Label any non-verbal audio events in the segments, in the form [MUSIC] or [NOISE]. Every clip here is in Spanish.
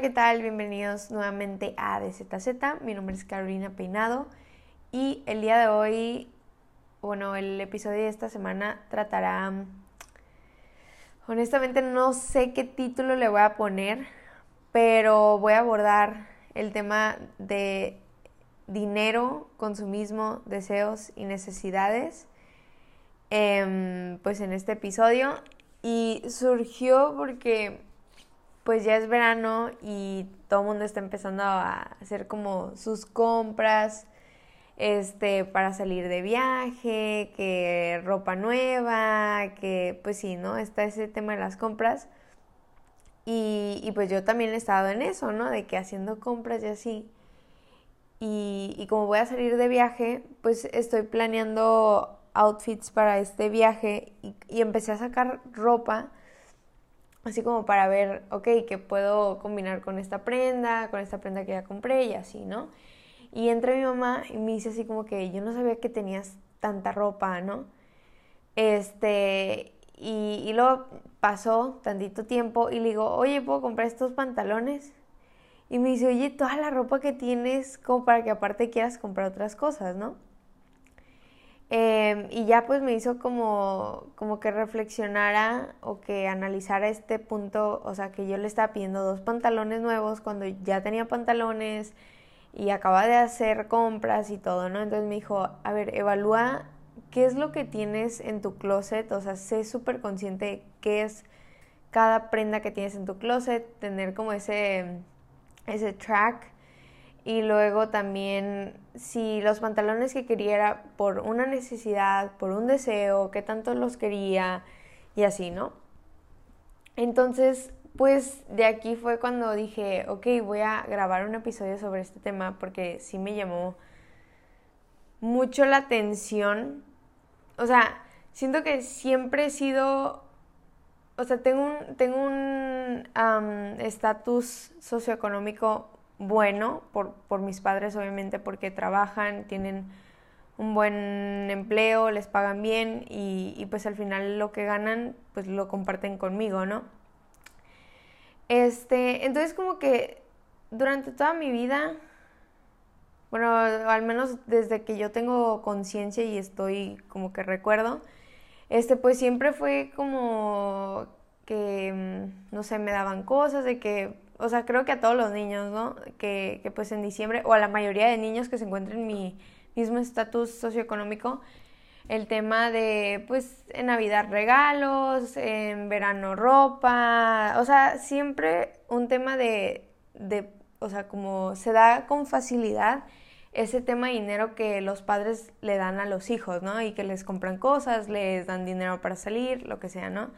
¿qué tal? Bienvenidos nuevamente a DZZ. Mi nombre es Carolina Peinado y el día de hoy, bueno, el episodio de esta semana tratará... Honestamente no sé qué título le voy a poner, pero voy a abordar el tema de dinero, consumismo, deseos y necesidades, em, pues en este episodio. Y surgió porque pues ya es verano y todo el mundo está empezando a hacer como sus compras este para salir de viaje, que ropa nueva, que pues sí, ¿no? Está ese tema de las compras. Y, pues yo también he estado en eso, ¿no? De que haciendo compras y así. Y, como voy a salir de viaje, pues estoy planeando outfits para este viaje y empecé a sacar ropa así como para ver, ok, que puedo combinar con esta prenda, con esta prenda que ya compré y así, ¿no? Y entra mi mamá y me dice así como que yo no sabía que tenías tanta ropa, ¿no? Este, y, y luego pasó tantito tiempo y le digo, oye, ¿puedo comprar estos pantalones? Y me dice, oye, toda la ropa que tienes como para que aparte quieras comprar otras cosas, ¿no? Em, y ya pues me hizo como, como que reflexionara o que analizara este punto, o sea, que yo le estaba pidiendo dos pantalones nuevos cuando ya tenía pantalones y acaba de hacer compras y todo, ¿no? Entonces me dijo, a ver, evalúa qué es lo que tienes en tu closet, o sea, sé súper consciente qué es cada prenda que tienes en tu closet, tener como ese, ese track y luego también si los pantalones que quería era por una necesidad, por un deseo, qué tanto los quería y así, ¿no? Entonces, pues de aquí fue cuando dije, ok, voy a grabar un episodio sobre este tema porque sí me llamó mucho la atención. O sea, siento que siempre he sido, o sea, tengo un tengo un estatus socioeconómico bueno por, por mis padres, obviamente, porque trabajan, tienen un buen empleo, les pagan bien y, y, pues al final lo que ganan pues lo comparten conmigo, ¿no? Este, entonces como que durante toda mi vida, bueno, al menos desde que yo tengo conciencia y estoy como que recuerdo, este pues siempre fue como que, mm, no sé, me daban cosas de que o sea, creo que a todos los niños, ¿no? Que, que pues en diciembre, o a la mayoría de niños que se encuentran en mi mismo estatus socioeconómico, el tema de, pues, en Navidad regalos, en verano ropa, o sea, siempre un tema de, de, o sea, como se da con facilidad ese tema de dinero que los padres le dan a los hijos, ¿no? Y que les compran cosas, les dan dinero para salir, lo que sea, ¿no?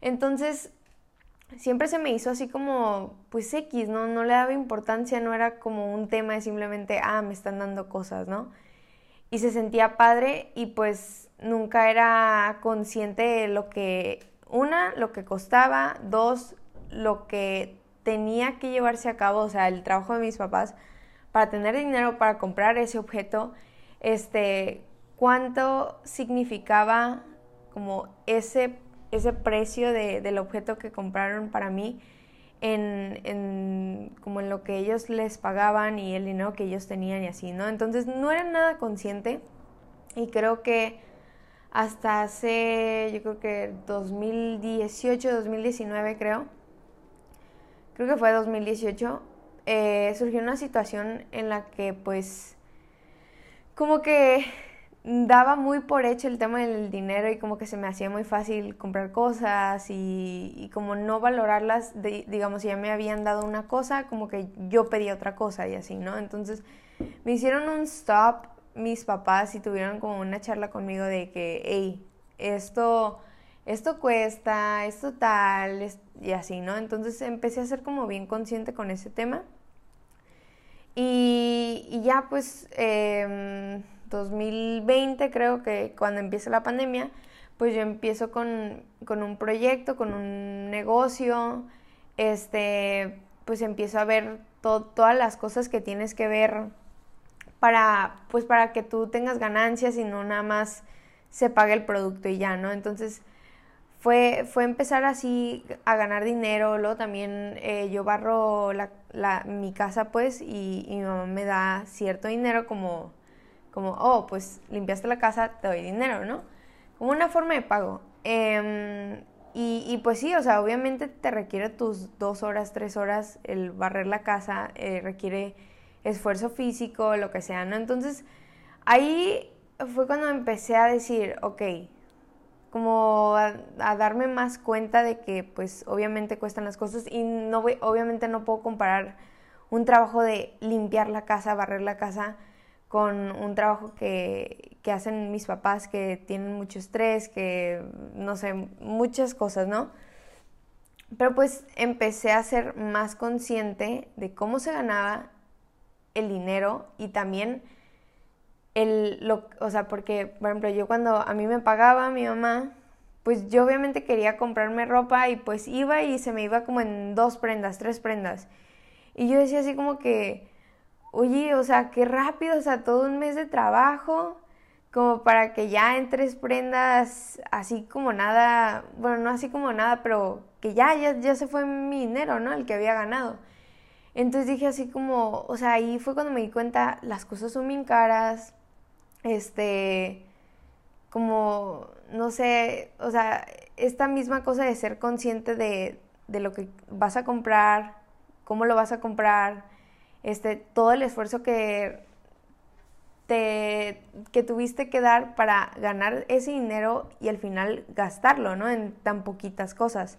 Entonces, siempre se me hizo así como, pues X, ¿no? No le daba importancia, no era como un tema de simplemente, ah, me están dando cosas, ¿no? Y se sentía padre y pues nunca era consciente de lo que, una, lo que costaba, dos, lo que tenía que llevarse a cabo, o sea, el trabajo de mis papás para tener dinero para comprar ese objeto, este, cuánto significaba como ese ese precio de, del objeto que compraron para mí en, en, como en lo que ellos les pagaban y el dinero que ellos tenían y así, ¿no? Entonces no era nada consciente y creo que hasta hace, yo creo que 2018, 2019 creo, creo que fue 2018, eh, surgió una situación en la que pues como que daba muy por hecho el tema del dinero y como que se me hacía muy fácil comprar cosas y, como no valorarlas, digamos, si ya me habían dado una cosa, como que yo pedía otra cosa y así, ¿no? Entonces me hicieron un stop mis papás y tuvieron como una charla conmigo de que, hey, esto, esto cuesta, esto tal, y así, ¿no? Entonces empecé a ser como bien consciente con ese tema. Y, ya pues... Eh, 2020 creo que cuando empieza la pandemia, pues yo empiezo con, un proyecto, con un negocio, este, pues empiezo a ver todas las cosas que tienes que ver para, pues para que tú tengas ganancias y no nada más se pague el producto y ya, ¿no? Entonces fue, fue empezar así a ganar dinero, luego también eh, yo barro la, la, mi casa pues y, mi mamá me da cierto dinero como, como, oh, pues limpiaste la casa, te doy dinero, ¿no? Como una forma de pago. Eh, y, y, pues sí, o sea, obviamente te requiere tus dos horas, tres horas el barrer la casa, eh, requiere esfuerzo físico, lo que sea, ¿no? Entonces ahí fue cuando empecé a decir, ok, como a, darme más cuenta de que pues obviamente cuestan las cosas y no voy, obviamente no puedo comparar un trabajo de limpiar la casa, barrer la casa con un trabajo que, que hacen mis papás que tienen mucho estrés, que no sé, muchas cosas, ¿no? Pero pues empecé a ser más consciente de cómo se ganaba el dinero y también el, lo, o sea, porque, por ejemplo, yo cuando a mí me pagaba mi mamá, pues yo obviamente quería comprarme ropa y pues iba y se me iba como en dos prendas, tres prendas. Y yo decía así como que, oye, o sea, qué rápido, o sea, todo un mes de trabajo, como para que ya en tres prendas, así como nada, bueno, no así como nada, pero que ya, ya, ya se fue mi dinero, ¿no? El que había ganado. Entonces dije así como, o sea, ahí fue cuando me di cuenta, las cosas son bien caras, este, como, no sé, o sea, esta misma cosa de ser consciente de, de lo que vas a comprar, cómo lo vas a comprar, este, todo el esfuerzo que, que tuviste que dar para ganar ese dinero y al final gastarlo, ¿no? En tan poquitas cosas.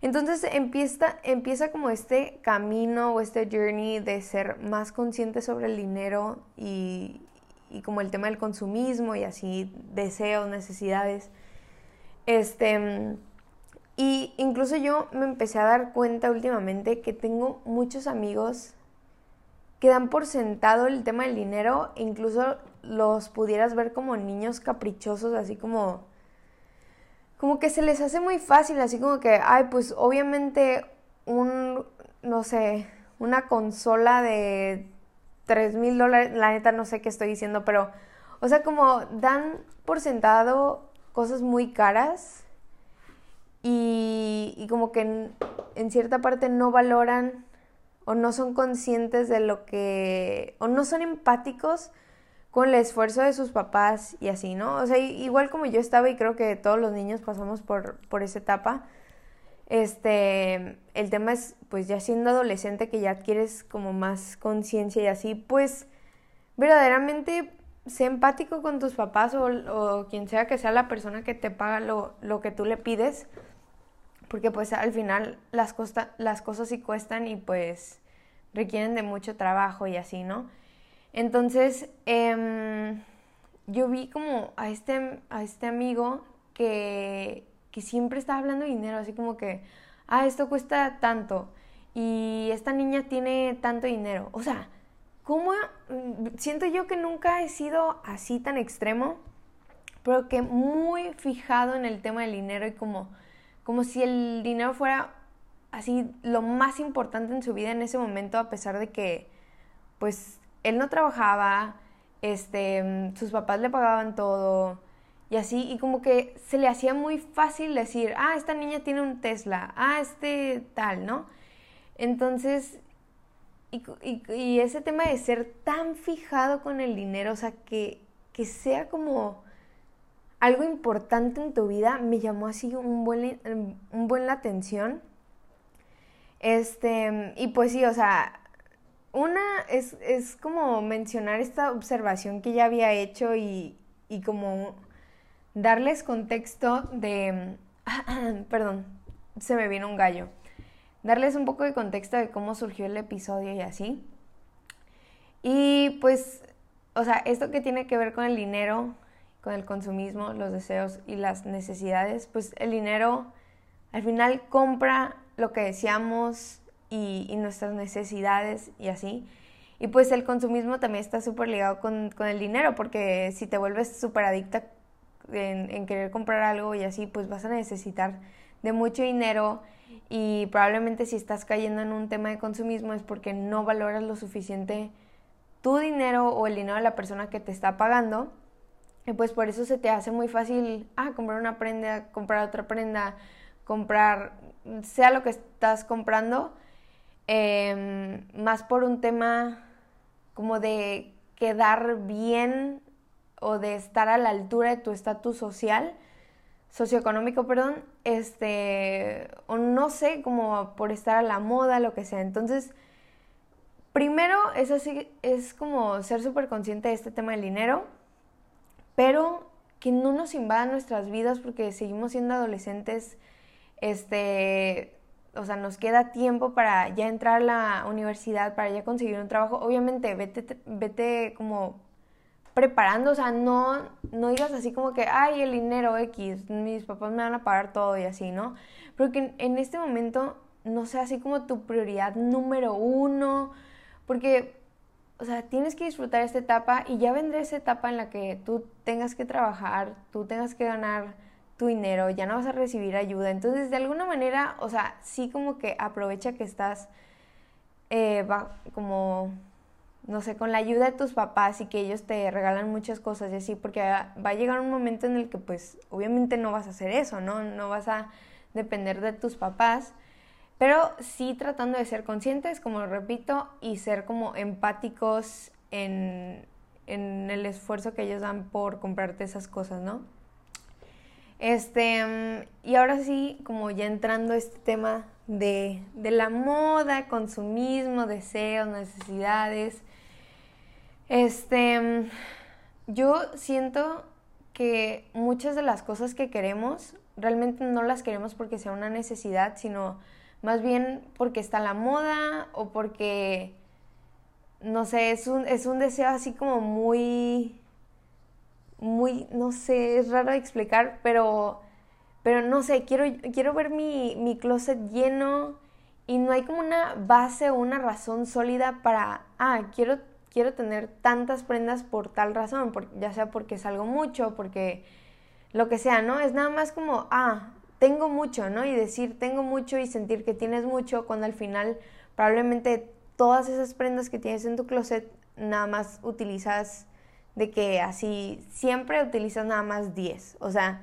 Entonces empieza, empieza como este camino o este journey de ser más consciente sobre el dinero y, y como el tema del consumismo y así deseos, necesidades. Este, y incluso yo me empecé a dar cuenta últimamente que tengo muchos amigos que dan por sentado el tema del dinero, incluso los pudieras ver como niños caprichosos, así como como que se les hace muy fácil, así como que, ay, pues obviamente un, no sé, una consola de 3 mil dólares, la neta no sé qué estoy diciendo, pero, o sea, como dan por sentado cosas muy caras y, y como que en cierta parte no valoran o no son conscientes de lo que, o no son empáticos con el esfuerzo de sus papás y así, ¿no? O sea, igual como yo estaba y creo que todos los niños pasamos por, por esa etapa, este, el tema es, pues ya siendo adolescente que ya adquieres como más conciencia y así, pues verdaderamente sé empático con tus papás o, o, quien sea que sea la persona que te paga lo, lo que tú le pides, porque pues al final las, costa, las cosas sí cuestan y pues requieren de mucho trabajo y así, ¿no? Entonces, eh, yo vi como a este, a este amigo que, que siempre estaba hablando de dinero, así como que, ah, esto cuesta tanto y esta niña tiene tanto dinero. O sea, ¿cómo? Mm, siento yo que nunca he sido así tan extremo, pero que muy fijado en el tema del dinero y como, como si el dinero fuera así lo más importante en su vida en ese momento, a pesar de que, pues, él no trabajaba, este, sus papás le pagaban todo y así, y como que se le hacía muy fácil decir, ah, esta niña tiene un Tesla, ah, este tal, ¿no? Entonces, y, y, ese tema de ser tan fijado con el dinero, o sea, que, que sea como algo importante en tu vida, me llamó así un buen, un buen la atención. Este, y pues sí, o sea, una es, es como mencionar esta observación que ya había hecho y, y como darles contexto de... [CLEARS THROAT] perdón, se me vino un gallo. Darles un poco de contexto de cómo surgió el episodio y así. Y pues, o sea, esto que tiene que ver con el dinero, con el consumismo, los deseos y las necesidades, pues el dinero al final compra lo que deseamos, y, nuestras necesidades y así. Y pues el consumismo también está súper ligado con, con, el dinero, porque si te vuelves súper adicta en, en, querer comprar algo y así, pues vas a necesitar de mucho dinero y probablemente si estás cayendo en un tema de consumismo es porque no valoras lo suficiente tu dinero o el dinero de la persona que te está pagando. Y pues por eso se te hace muy fácil, ah, comprar una prenda, comprar otra prenda, comprar, sea lo que estás comprando, em, más por un tema como de quedar bien o de estar a la altura de tu estatus social, socioeconómico, perdón, este, o no sé, como por estar a la moda, lo que sea. Entonces, primero es así, es como ser súper consciente de este tema del dinero, pero que no nos invada nuestras vidas porque seguimos siendo adolescentes, este, o sea, nos queda tiempo para ya entrar a la universidad, para ya conseguir un trabajo. Obviamente, vete, vete como preparando, o sea, no, no digas así como que, ay, el dinero X, mis papás me van a pagar todo y así, ¿no? Porque en este momento no sea así como tu prioridad número uno, porque, o sea, tienes que disfrutar esta etapa y ya vendrá esa etapa en la que tú tengas que trabajar, tú tengas que ganar tu dinero, ya no vas a recibir ayuda. Entonces, de alguna manera, o sea, sí como que aprovecha que estás eh, va, como no sé, con la ayuda de tus papás y que ellos te regalan muchas cosas y así, porque va a llegar un momento en el que pues obviamente no vas a hacer eso, ¿no? No vas a depender de tus papás, pero sí tratando de ser conscientes, como lo repito, y ser como empáticos en, en el esfuerzo que ellos dan por comprarte esas cosas, ¿no? Este, y ahora sí, como ya entrando a este tema de, de la moda, consumismo, deseos, necesidades, este, yo siento que muchas de las cosas que queremos realmente no las queremos porque sea una necesidad, sino más bien porque está la moda o porque, no sé, es un, es un deseo así como muy, muy, no sé, es raro de explicar, pero, pero no sé, quiero, quiero ver mi, mi closet lleno y no hay como una base o una razón sólida para, ah, quiero quiero tener tantas prendas por tal razón, ya sea porque salgo mucho, porque lo que sea, ¿no? Es nada más como, ah, tengo mucho, ¿no? Y decir tengo mucho y sentir que tienes mucho cuando al final probablemente todas esas prendas que tienes en tu closet nada más utilizas de que así siempre utilizas nada más 10. O sea,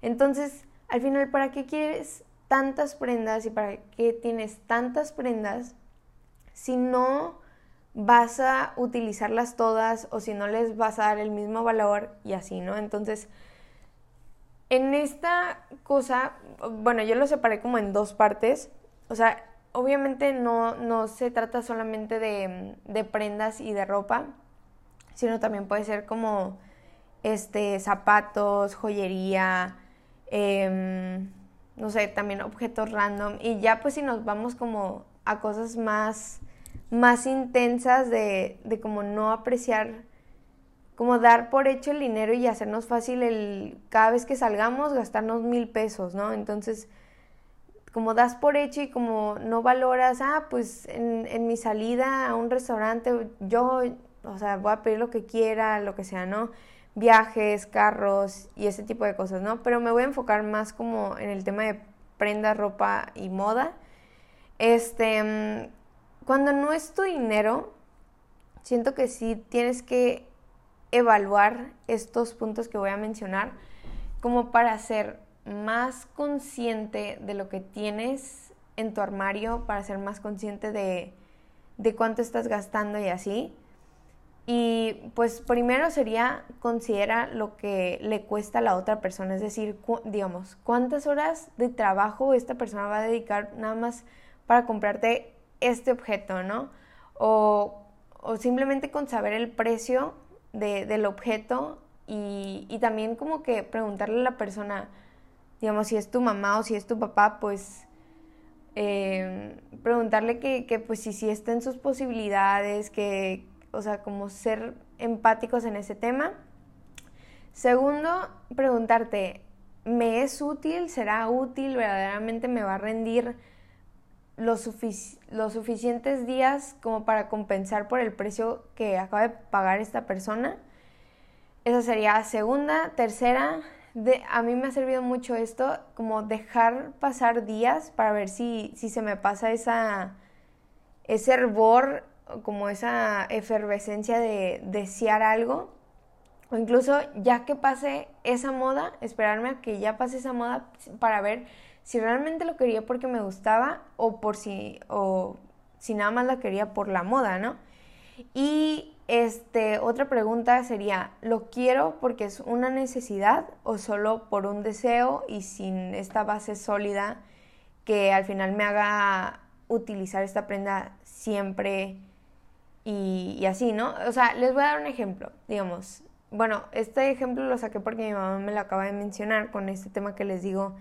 entonces al final, ¿para qué quieres tantas prendas y para qué tienes tantas prendas si no vas a utilizarlas todas o si no les vas a dar el mismo valor y así, ¿no? Entonces, en esta cosa, bueno, yo lo separé como en dos partes, o sea, obviamente no, no se trata solamente de, de prendas y de ropa, sino también puede ser como este, zapatos, joyería, em, no sé, también objetos random. Y ya pues si nos vamos como a cosas más más intensas de, de como no apreciar, como dar por hecho el dinero y hacernos fácil el cada vez que salgamos gastarnos mil pesos, ¿no? Entonces, como das por hecho y como no valoras, ah, pues en, en mi salida a un restaurante yo, o sea, voy a pedir lo que quiera, lo que sea, ¿no? Viajes, carros y ese tipo de cosas, ¿no? Pero me voy a enfocar más como en el tema de prenda, ropa y moda. Este, cuando no es tu dinero, siento que sí tienes que evaluar estos puntos que voy a mencionar como para ser más consciente de lo que tienes en tu armario, para ser más consciente de, de cuánto estás gastando y así. Y pues primero sería considera lo que le cuesta a la otra persona, es decir, digamos, cuántas horas de trabajo esta persona va a dedicar nada más para comprarte este objeto, ¿no? O, simplemente con saber el precio del objeto y, también como que preguntarle a la persona, digamos, si es tu mamá o si es tu papá, pues eh, preguntarle que, que, pues si, si está en sus posibilidades, que, o sea, como ser empáticos en ese tema. Segundo, preguntarte, ¿me es útil? ¿Será útil? ¿Verdaderamente me va a rendir? Los, suficientes días como para compensar por el precio que acaba de pagar esta persona. Esa sería segunda. Tercera, de, a mí me ha servido mucho esto, como dejar pasar días para ver si, si se me pasa esa, ese hervor, como esa efervescencia de desear algo. O incluso ya que pase esa moda, esperarme a que ya pase esa moda para ver si realmente lo quería porque me gustaba o por si o si nada más la quería por la moda, ¿no? Y este otra pregunta sería, ¿lo quiero porque es una necesidad o solo por un deseo y sin esta base sólida que al final me haga utilizar esta prenda siempre y, así, ¿no? O sea, les voy a dar un ejemplo, digamos. Bueno, este ejemplo lo saqué porque mi mamá me lo acaba de mencionar con este tema que les digo,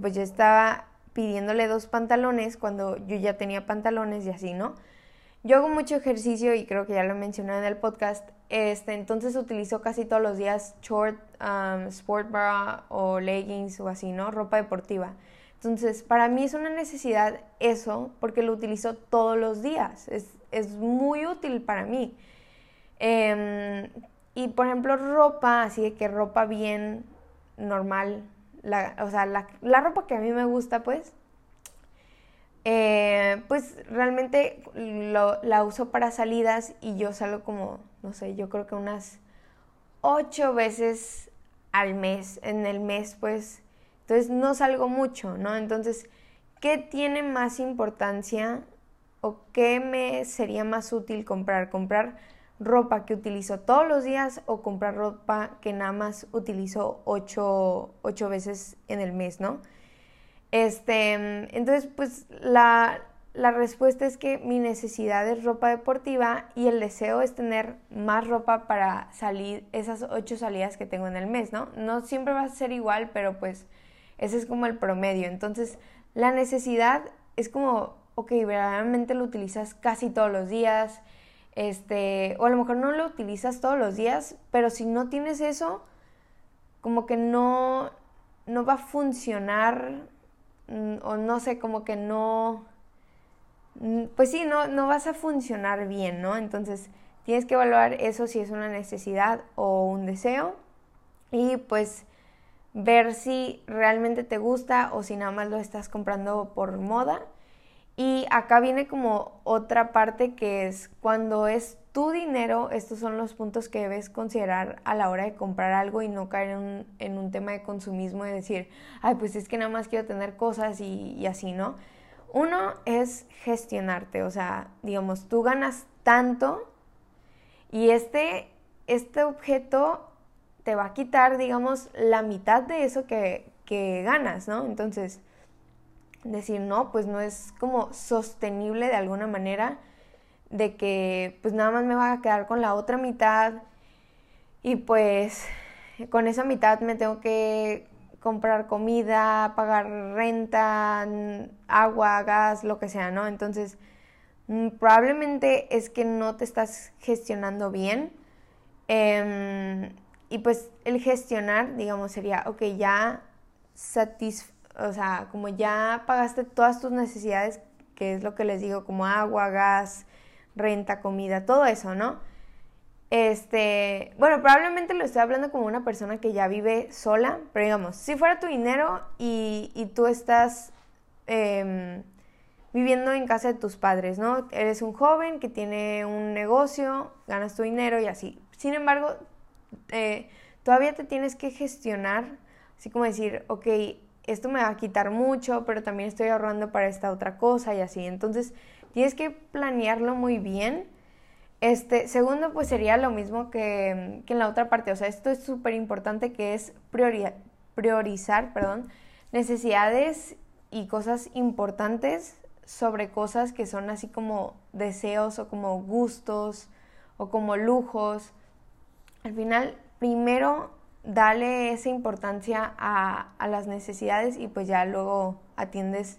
pues yo estaba pidiéndole dos pantalones cuando yo ya tenía pantalones y así, ¿no? Yo hago mucho ejercicio y creo que ya lo mencioné en el podcast, este, entonces utilizo casi todos los días short, um, sport bra o leggings o así, ¿no? Ropa deportiva. Entonces, para mí es una necesidad eso porque lo utilizo todos los días. Es, muy útil para mí. Em, y por ejemplo, ropa, así de que ropa bien normal, o sea, la, ropa que a mí me gusta, pues, eh, pues realmente la uso para salidas y yo salgo como, no sé, yo creo que unas ocho veces al mes. En el mes, pues, entonces no salgo mucho, ¿no? Entonces, ¿qué tiene más importancia o qué me sería más útil comprar? ¿Comprar ropa que utilizo todos los días o comprar ropa que nada más utilizo ocho, veces en el mes, ¿no? Este, entonces, pues la, la respuesta es que mi necesidad es ropa deportiva y el deseo es tener más ropa para salir esas ocho salidas que tengo en el mes, ¿no? No siempre va a ser igual, pero pues ese es como el promedio. Entonces, la necesidad es como, ok, verdaderamente lo utilizas casi todos los días, este, o a lo mejor no lo utilizas todos los días, pero si no tienes eso, como que no, no va a funcionar, mm, o no sé, como que no, mm, pues sí, no, no vas a funcionar bien, ¿no? Entonces, tienes que evaluar eso si es una necesidad o un deseo. Y pues ver si realmente te gusta o si nada más lo estás comprando por moda. Y acá viene como otra parte que es cuando es tu dinero, estos son los puntos que debes considerar a la hora de comprar algo y no caer en un, tema de consumismo y decir, ay, pues es que nada más quiero tener cosas y, así, ¿no? Uno es gestionarte, o sea, digamos, tú ganas tanto y este, este objeto te va a quitar, digamos, la mitad de eso que, ganas, ¿no? Entonces, decir, no, pues no es como sostenible de alguna manera de que pues nada más me va a quedar con la otra mitad y pues con esa mitad me tengo que comprar comida, pagar renta, agua, gas, lo que sea, ¿no? Entonces, mm, probablemente es que no te estás gestionando bien. Em, y pues el gestionar, digamos, sería, ok, ya satis o sea, como ya pagaste todas tus necesidades, que es lo que les digo, como agua, gas, renta, comida, todo eso, ¿no? Este, bueno, probablemente lo estoy hablando como una persona que ya vive sola, pero digamos, si fuera tu dinero y, y tú estás em, viviendo en casa de tus padres, ¿no? Eres un joven que tiene un negocio, ganas tu dinero y así. Sin embargo, eh, todavía te tienes que gestionar, así como decir, ok, esto me va a quitar mucho, pero también estoy ahorrando para esta otra cosa y así. Entonces, tienes que planearlo muy bien. Este, segundo, pues sería lo mismo que, que en la otra parte. O sea, esto es súper importante que es priorizar, perdón, necesidades y cosas importantes sobre cosas que son así como deseos o como gustos o como lujos al final, primero dale esa importancia a, las necesidades y pues ya luego atiendes.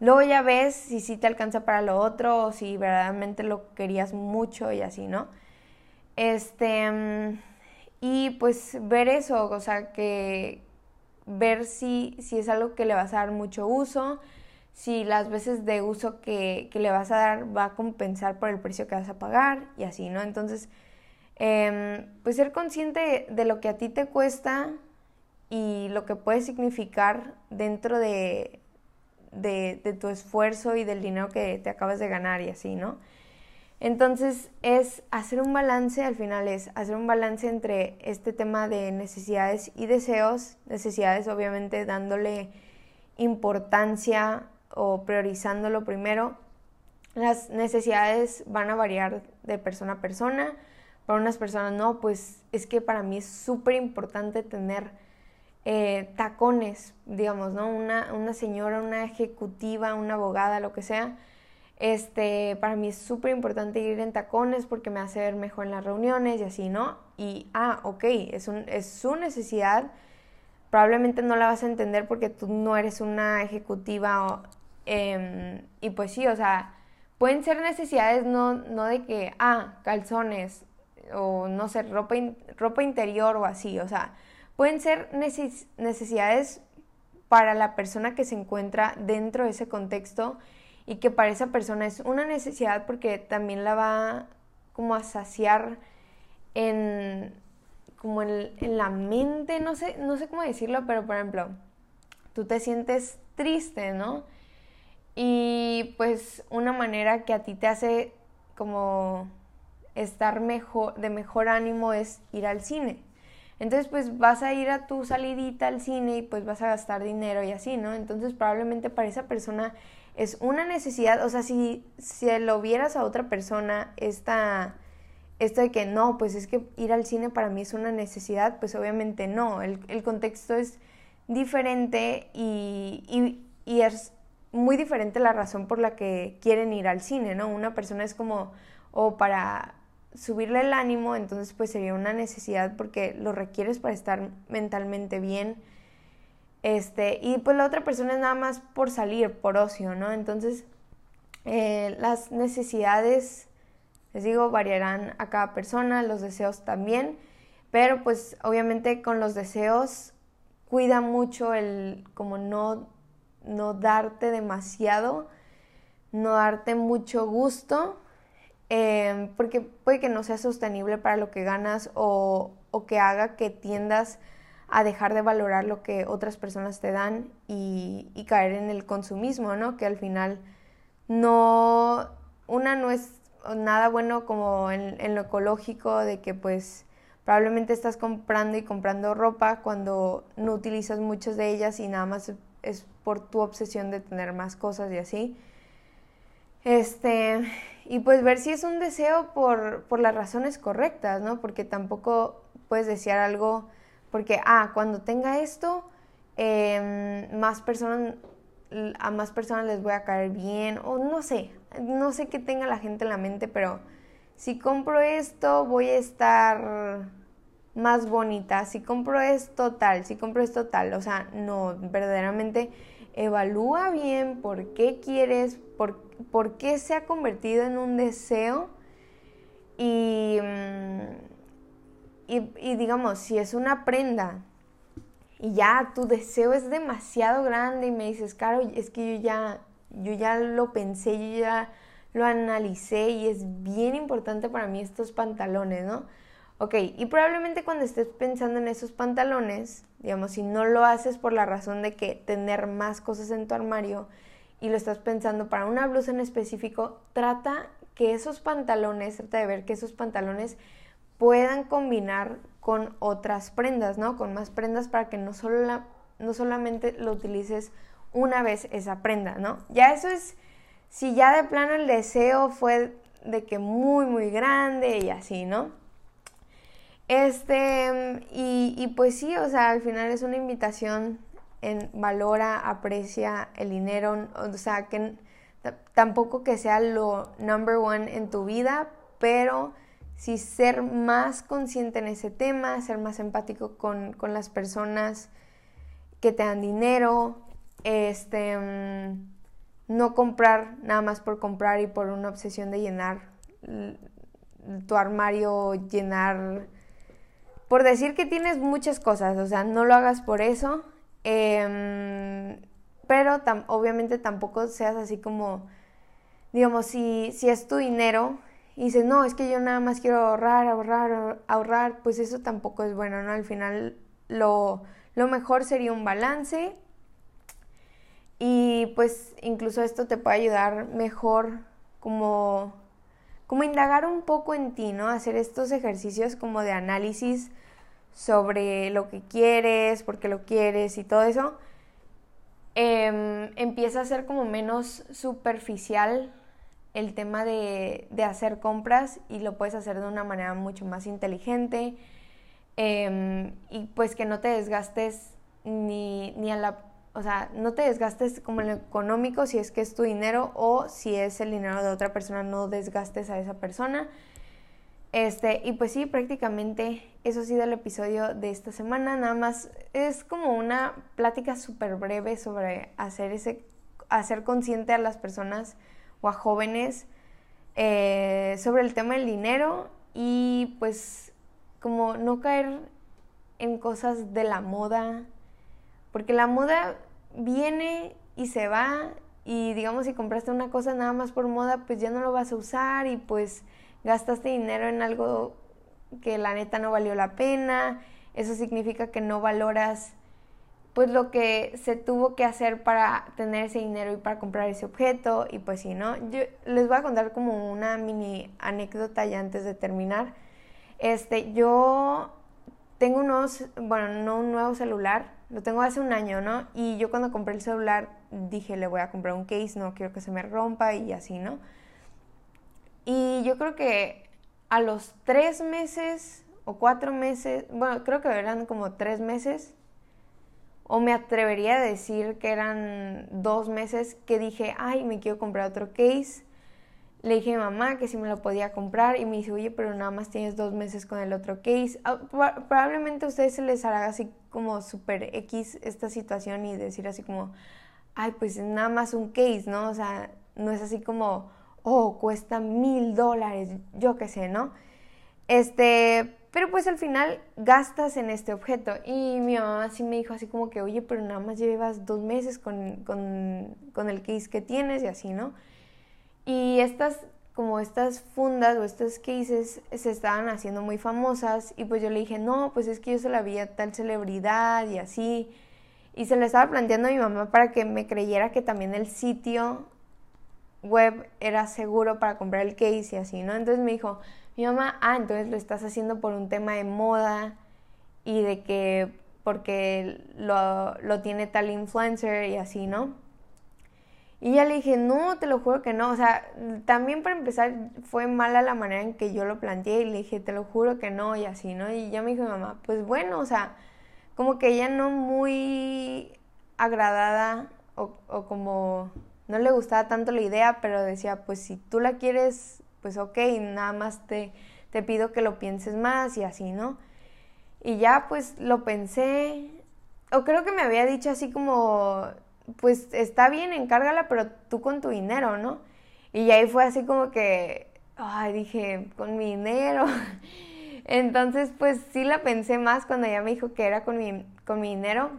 Luego ya ves si sí te alcanza para lo otro o si verdaderamente lo querías mucho y así, ¿no? Este, y pues ver eso, o sea, que ver si, si es algo que le vas a dar mucho uso, si las veces de uso que, que le vas a dar va a compensar por el precio que vas a pagar y así, ¿no? Entonces, Em, pues ser consciente de lo que a ti te cuesta y lo que puede significar dentro de, tu esfuerzo y del dinero que te acabas de ganar y así, ¿no? Entonces es hacer un balance, al final es hacer un balance entre este tema de necesidades y deseos, necesidades obviamente dándole importancia o priorizándolo primero. Las necesidades van a variar de persona a persona. Para unas personas no, pues es que para mí es súper importante tener eh, tacones, digamos, ¿no? Una, una señora, una ejecutiva, una abogada, lo que sea este, para mí es súper importante ir en tacones porque me hace ver mejor en las reuniones y así, ¿no? Y, ah, ok, es, un, es su necesidad. Probablemente no la vas a entender porque tú no eres una ejecutiva. Em, y pues sí, o sea, pueden ser necesidades no, no de que, ah, calzones o no sé, ropa, ropa interior o así, o sea, pueden ser necesidades para la persona que se encuentra dentro de ese contexto y que para esa persona es una necesidad porque también la va como a saciar en como en, la mente, no sé, no sé cómo decirlo, pero por ejemplo, tú te sientes triste, ¿no? Y pues una manera que a ti te hace como estar mejor, de mejor ánimo es ir al cine. Entonces pues vas a ir a tu salidita al cine y pues vas a gastar dinero y así, ¿no? Entonces probablemente para esa persona es una necesidad, o sea, si, si lo vieras a otra persona, esta, esto de que no, pues es que ir al cine para mí es una necesidad, pues obviamente no, el, contexto es diferente y, y, es muy diferente la razón por la que quieren ir al cine, ¿no? Una persona es como, o para subirle el ánimo, entonces pues sería una necesidad porque lo requieres para estar mentalmente bien este, y pues la otra persona es nada más por salir, por ocio, ¿no? Entonces, eh, las necesidades, les digo, variarán a cada persona, los deseos también, pero pues obviamente con los deseos cuida mucho el como no, no darte demasiado, no darte mucho gusto, eh, porque puede que no sea sostenible para lo que ganas o, que haga que tiendas a dejar de valorar lo que otras personas te dan y, caer en el consumismo, ¿no? Que al final no, una no es nada bueno como en, lo ecológico, de que pues probablemente estás comprando y comprando ropa cuando no utilizas muchas de ellas y nada más es por tu obsesión de tener más cosas y así. Este, y pues ver si es un deseo por, por las razones correctas, ¿no? Porque tampoco puedes desear algo porque, ah, cuando tenga esto, em, más personas, a más personas les voy a caer bien, o no sé, no sé qué tenga la gente en la mente, pero si compro esto, voy a estar más bonita, si compro esto tal, si compro esto tal, o sea, no, verdaderamente evalúa bien por qué quieres, por, por qué se ha convertido en un deseo y... Mm, y, digamos, si es una prenda y ya tu deseo es demasiado grande y me dices, Caro, es que yo ya, yo ya lo pensé, yo ya lo analicé y es bien importante para mí estos pantalones, ¿no? Ok, y probablemente cuando estés pensando en esos pantalones, digamos, si no lo haces por la razón de que tener más cosas en tu armario y lo estás pensando para una blusa en específico, trata que esos pantalones, trata de ver que esos pantalones puedan combinar con otras prendas, ¿no? Con más prendas para que no, solo no solamente lo utilices una vez esa prenda, ¿no? Ya eso es, si ya de plano el deseo fue de que muy, muy grande y así, ¿no? Este, y, y pues sí, o sea, al final es una invitación en valora, aprecia el dinero, o sea, que tampoco que sea lo number one en tu vida, pero si ser más consciente en ese tema, ser más empático con, las personas que te dan dinero, este, mm, no comprar nada más por comprar y por una obsesión de llenar tu armario, llenar, por decir que tienes muchas cosas, o sea, no lo hagas por eso, em, pero obviamente tampoco seas así como, digamos, si, si es tu dinero, y dices, no, es que yo nada más quiero ahorrar, ahorrar, ahorrar, pues eso tampoco es bueno, ¿no? Al final lo, mejor sería un balance y pues incluso esto te puede ayudar mejor como como indagar un poco en ti, ¿no? Hacer estos ejercicios como de análisis sobre lo que quieres, por qué lo quieres y todo eso, em, empieza a ser como menos superficial el tema de, hacer compras y lo puedes hacer de una manera mucho más inteligente em, y pues que no te desgastes ni, ni a la o sea, no te desgastes como en lo económico si es que es tu dinero o si es el dinero de otra persona, no desgastes a esa persona. Este, y pues sí, prácticamente eso ha sido el episodio de esta semana. Nada más es como una plática súper breve sobre hacer ese, hacer consciente a las personas o a jóvenes eh, sobre el tema del dinero y pues como no caer en cosas de la moda, porque la moda viene y se va y digamos si compraste una cosa nada más por moda, pues ya no lo vas a usar y pues gastaste dinero en algo que la neta no valió la pena. Eso significa que no valoras pues lo que se tuvo que hacer para tener ese dinero y para comprar ese objeto y pues sí, ¿no? Yo les voy a contar como una mini anécdota ya antes de terminar. Este, yo tengo unos, bueno, no un nuevo celular, lo tengo hace un año, ¿no? Y yo cuando compré el celular dije, le voy a comprar un case, no quiero que se me rompa y así, ¿no? Y yo creo que a los tres meses o cuatro meses, bueno, creo que eran como tres meses, o me atrevería a decir que eran dos meses que dije, ay, me quiero comprar otro case le dije a mi mamá que si me lo podía comprar y me dice, oye, pero nada más tienes dos meses con el otro case. Ah, probablemente a ustedes se les hará así como super X esta situación y decir así como, ay, pues nada más un case, ¿no? O sea, no es así como, oh, cuesta mil dólares, yo qué sé, ¿no? Este, pero pues al final gastas en este objeto. Y mi mamá sí me dijo así como que, oye, pero nada más llevas dos meses con, con, con el case que tienes y así, ¿no? Y estas, como estas fundas o estos cases se estaban haciendo muy famosas y pues yo le dije, no, pues es que yo se la vi a tal celebridad y así. Y se le estaba planteando a mi mamá para que me creyera que también el sitio web era seguro para comprar el case y así, ¿no? Entonces me dijo, mi mamá, ah, entonces lo estás haciendo por un tema de moda y de que porque lo, lo tiene tal influencer y así, ¿no? Y ya le dije, no, te lo juro que no. O sea, también para empezar fue mala la manera en que yo lo planteé y le dije, te lo juro que no y así, ¿no? Y ya me dijo mi mamá, pues bueno, o sea, como que ella no muy agradada o, o como no le gustaba tanto la idea, pero decía, pues si tú la quieres, pues ok, nada más te, te pido que lo pienses más y así, ¿no? Y ya pues lo pensé, o creo que me había dicho así como pues está bien, encárgala, pero tú con tu dinero, ¿no? Y ahí fue así como que, ay, dije, con mi dinero. [LAUGHS] Entonces, pues sí la pensé más cuando ella me dijo que era con mi, con mi dinero.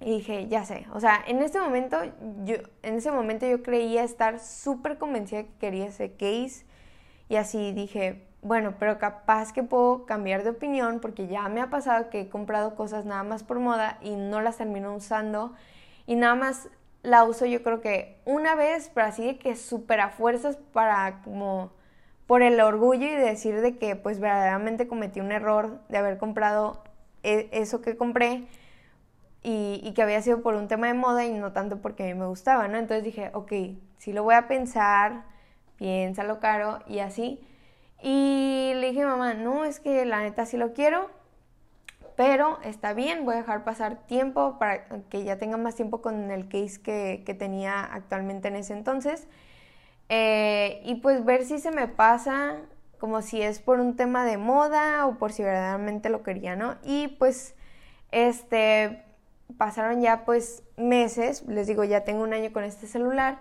Y dije, ya sé, o sea, en ese momento yo, en ese momento yo creía estar súper convencida que quería ese case. Y así dije, bueno, pero capaz que puedo cambiar de opinión porque ya me ha pasado que he comprado cosas nada más por moda y no las termino usando. Y nada más la uso yo creo que una vez, pero así de que súper a fuerzas para como por el orgullo y decir de que pues verdaderamente cometí un error de haber comprado e, eso que compré y, que había sido por un tema de moda y no tanto porque a mí me gustaba, ¿no? Entonces dije, ok, sí lo voy a pensar, piénsalo caro y así. Y le dije mamá, no, es que la neta sí lo quiero, pero está bien, voy a dejar pasar tiempo para que ya tenga más tiempo con el case que, tenía actualmente en ese entonces. Eh, y pues ver si se me pasa como si es por un tema de moda o por si verdaderamente lo quería, ¿no? Y pues este pasaron ya pues meses, les digo, ya tengo un año con este celular.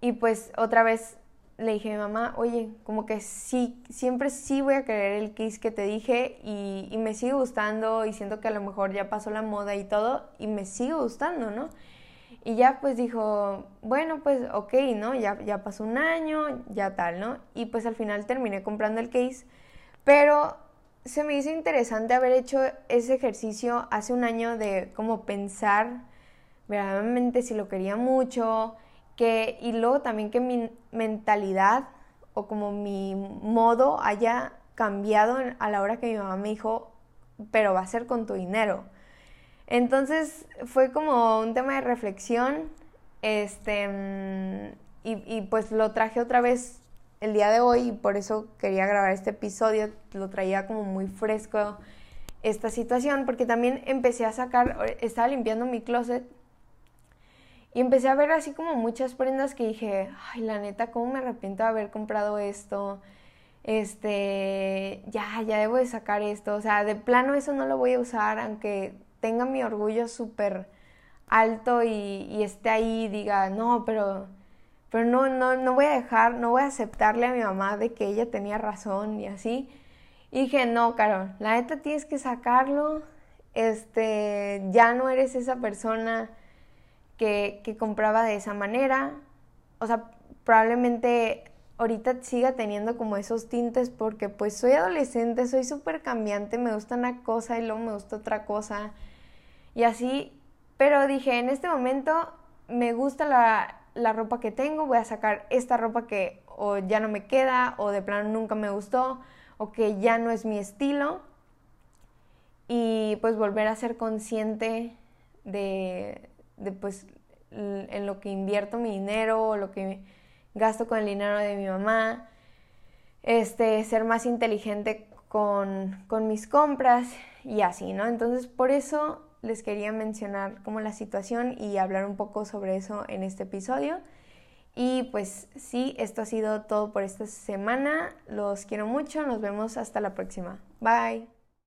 Y pues otra vez le dije a mi mamá, oye, como que sí, siempre sí voy a querer el kiss que te dije y, me sigue gustando y siento que a lo mejor ya pasó la moda y todo y me sigue gustando, ¿no? Y ya pues dijo, bueno, pues ok, ¿no? Ya, ya pasó un año, ya tal, ¿no? Y pues al final terminé comprando el case, pero se me hizo interesante haber hecho ese ejercicio hace un año de como pensar verdaderamente si lo quería mucho, y luego también que mi mentalidad o como mi modo haya cambiado a la hora que mi mamá me dijo, pero va a ser con tu dinero. Entonces fue como un tema de reflexión, este, mm, y, y pues lo traje otra vez el día de hoy y por eso quería grabar este episodio, lo traía como muy fresco esta situación, porque también empecé a sacar, estaba limpiando mi closet y empecé a ver así como muchas prendas que dije, ay, la neta, ¿cómo me arrepiento de haber comprado esto? Este, ya, ya debo de sacar esto. O sea, de plano eso no lo voy a usar, aunque tenga mi orgullo súper alto y, y, esté ahí diga, no, pero, pero no, no, no voy a dejar, no voy a aceptarle a mi mamá de que ella tenía razón y así. Y dije, no, Carol, la neta tienes que sacarlo, este, ya no eres esa persona que, que compraba de esa manera, o sea, probablemente ahorita siga teniendo como esos tintes porque pues soy adolescente, soy súper cambiante, me gusta una cosa y luego me gusta otra cosa y así, pero dije, en este momento me gusta la, la ropa que tengo, voy a sacar esta ropa que ya no me queda o de plano nunca me gustó o que ya no es mi estilo y pues volver a ser consciente de, de pues en lo que invierto mi dinero o lo que gasto con el dinero de mi mamá, este, ser más inteligente con, con mis compras y así, ¿no? Entonces por eso les quería mencionar como la situación y hablar un poco sobre eso en este episodio. Y pues sí, esto ha sido todo por esta semana. Los quiero mucho. Nos vemos hasta la próxima. Bye.